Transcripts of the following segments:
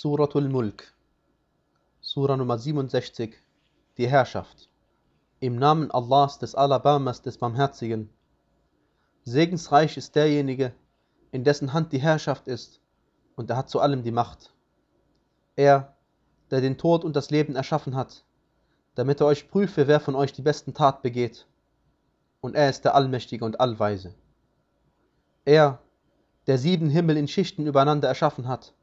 Suratul Mulk, Sura Nummer 67, die Herrschaft. Im Namen Allahs, des Alabamas, des Barmherzigen. Segensreich ist derjenige, in dessen Hand die Herrschaft ist, und er hat zu allem die Macht. Er, der den Tod und das Leben erschaffen hat, damit er euch prüfe, wer von euch die besten Tat begeht. Und er ist der Allmächtige und Allweise. Er, der sieben Himmel in Schichten übereinander erschaffen hat.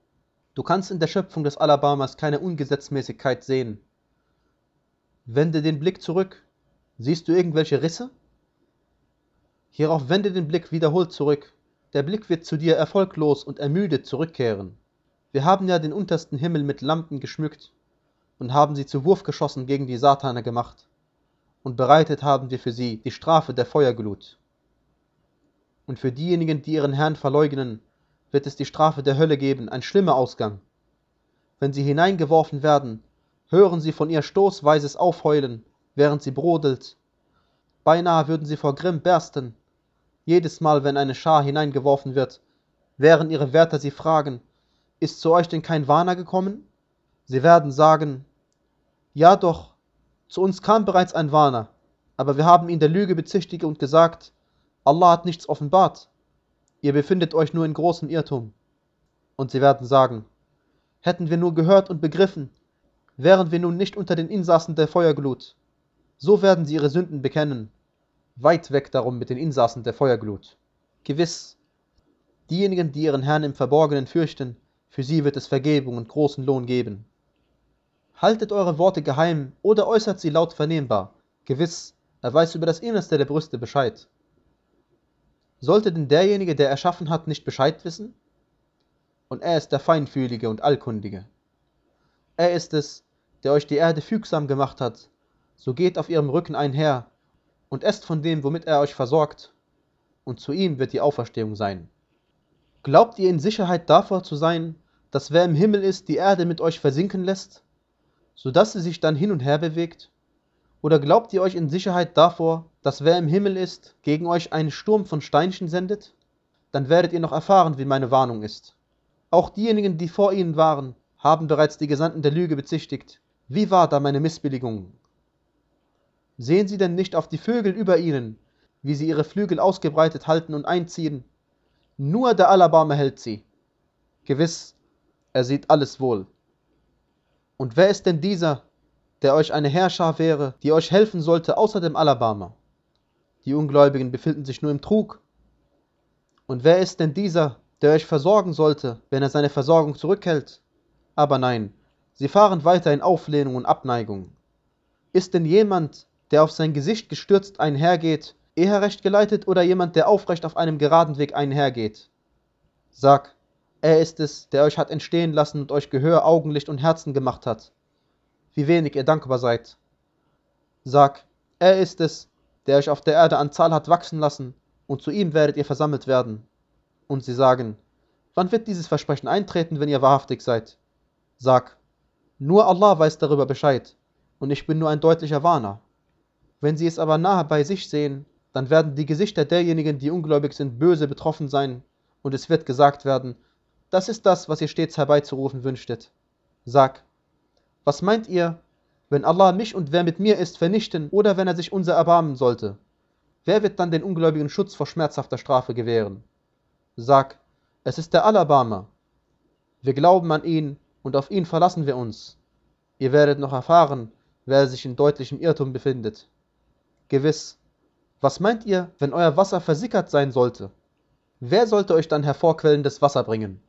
Du kannst in der Schöpfung des Alabamas keine Ungesetzmäßigkeit sehen. Wende den Blick zurück. Siehst du irgendwelche Risse? Hierauf wende den Blick wiederholt zurück. Der Blick wird zu dir erfolglos und ermüdet zurückkehren. Wir haben ja den untersten Himmel mit Lampen geschmückt und haben sie zu Wurfgeschossen gegen die Satane gemacht. Und bereitet haben wir für sie die Strafe der Feuerglut. Und für diejenigen, die ihren Herrn verleugnen, wird es die Strafe der Hölle geben, ein schlimmer Ausgang. Wenn sie hineingeworfen werden, hören sie von ihr stoßweises Aufheulen, während sie brodelt. Beinahe würden sie vor Grimm bersten. Jedes Mal, wenn eine Schar hineingeworfen wird, während ihre Wärter sie fragen, ist zu euch denn kein Warner gekommen? Sie werden sagen, ja doch, zu uns kam bereits ein Warner, aber wir haben ihn der Lüge bezichtigt und gesagt, Allah hat nichts offenbart. Ihr befindet euch nur in großem Irrtum. Und sie werden sagen, hätten wir nur gehört und begriffen, wären wir nun nicht unter den Insassen der Feuerglut. So werden sie ihre Sünden bekennen. Weit weg darum mit den Insassen der Feuerglut. Gewiss, diejenigen, die ihren Herrn im Verborgenen fürchten, für sie wird es Vergebung und großen Lohn geben. Haltet eure Worte geheim oder äußert sie laut vernehmbar. Gewiss, er weiß über das Innerste der Brüste Bescheid. Sollte denn derjenige, der erschaffen hat, nicht Bescheid wissen? Und er ist der Feinfühlige und Allkundige. Er ist es, der euch die Erde fügsam gemacht hat, so geht auf ihrem Rücken einher und esst von dem, womit er euch versorgt, und zu ihm wird die Auferstehung sein. Glaubt ihr in Sicherheit davor zu sein, dass wer im Himmel ist, die Erde mit euch versinken lässt, so dass sie sich dann hin und her bewegt? Oder glaubt ihr euch in Sicherheit davor, dass wer im Himmel ist, gegen euch einen Sturm von Steinchen sendet? Dann werdet ihr noch erfahren, wie meine Warnung ist. Auch diejenigen, die vor ihnen waren, haben bereits die Gesandten der Lüge bezichtigt. Wie war da meine Missbilligung? Sehen sie denn nicht auf die Vögel über ihnen, wie sie ihre Flügel ausgebreitet halten und einziehen? Nur der Alabama hält sie. Gewiss, er sieht alles wohl. Und wer ist denn dieser, der euch eine Herrscher wäre, die euch helfen sollte, außer dem Alabama? Die Ungläubigen befinden sich nur im Trug. Und wer ist denn dieser, der euch versorgen sollte, wenn er seine Versorgung zurückhält? Aber nein, sie fahren weiter in Auflehnung und Abneigung. Ist denn jemand, der auf sein Gesicht gestürzt einhergeht, eher recht geleitet oder jemand, der aufrecht auf einem geraden Weg einhergeht? Sag, er ist es, der euch hat entstehen lassen und euch Gehör, Augenlicht und Herzen gemacht hat. Wie wenig ihr dankbar seid. Sag, er ist es, der euch auf der Erde an Zahl hat wachsen lassen, und zu ihm werdet ihr versammelt werden. Und sie sagen, wann wird dieses Versprechen eintreten, wenn ihr wahrhaftig seid? Sag, nur Allah weiß darüber Bescheid, und ich bin nur ein deutlicher Warner. Wenn sie es aber nahe bei sich sehen, dann werden die Gesichter derjenigen, die ungläubig sind, böse betroffen sein, und es wird gesagt werden, das ist das, was ihr stets herbeizurufen wünschtet. Sag, was meint ihr, wenn Allah mich und wer mit mir ist vernichten oder wenn er sich unser erbarmen sollte? Wer wird dann den Ungläubigen Schutz vor schmerzhafter Strafe gewähren? Sag, es ist der Alabama. Wir glauben an ihn und auf ihn verlassen wir uns. Ihr werdet noch erfahren, wer sich in deutlichem Irrtum befindet. Gewiss, was meint ihr, wenn euer Wasser versickert sein sollte? Wer sollte euch dann hervorquellendes Wasser bringen?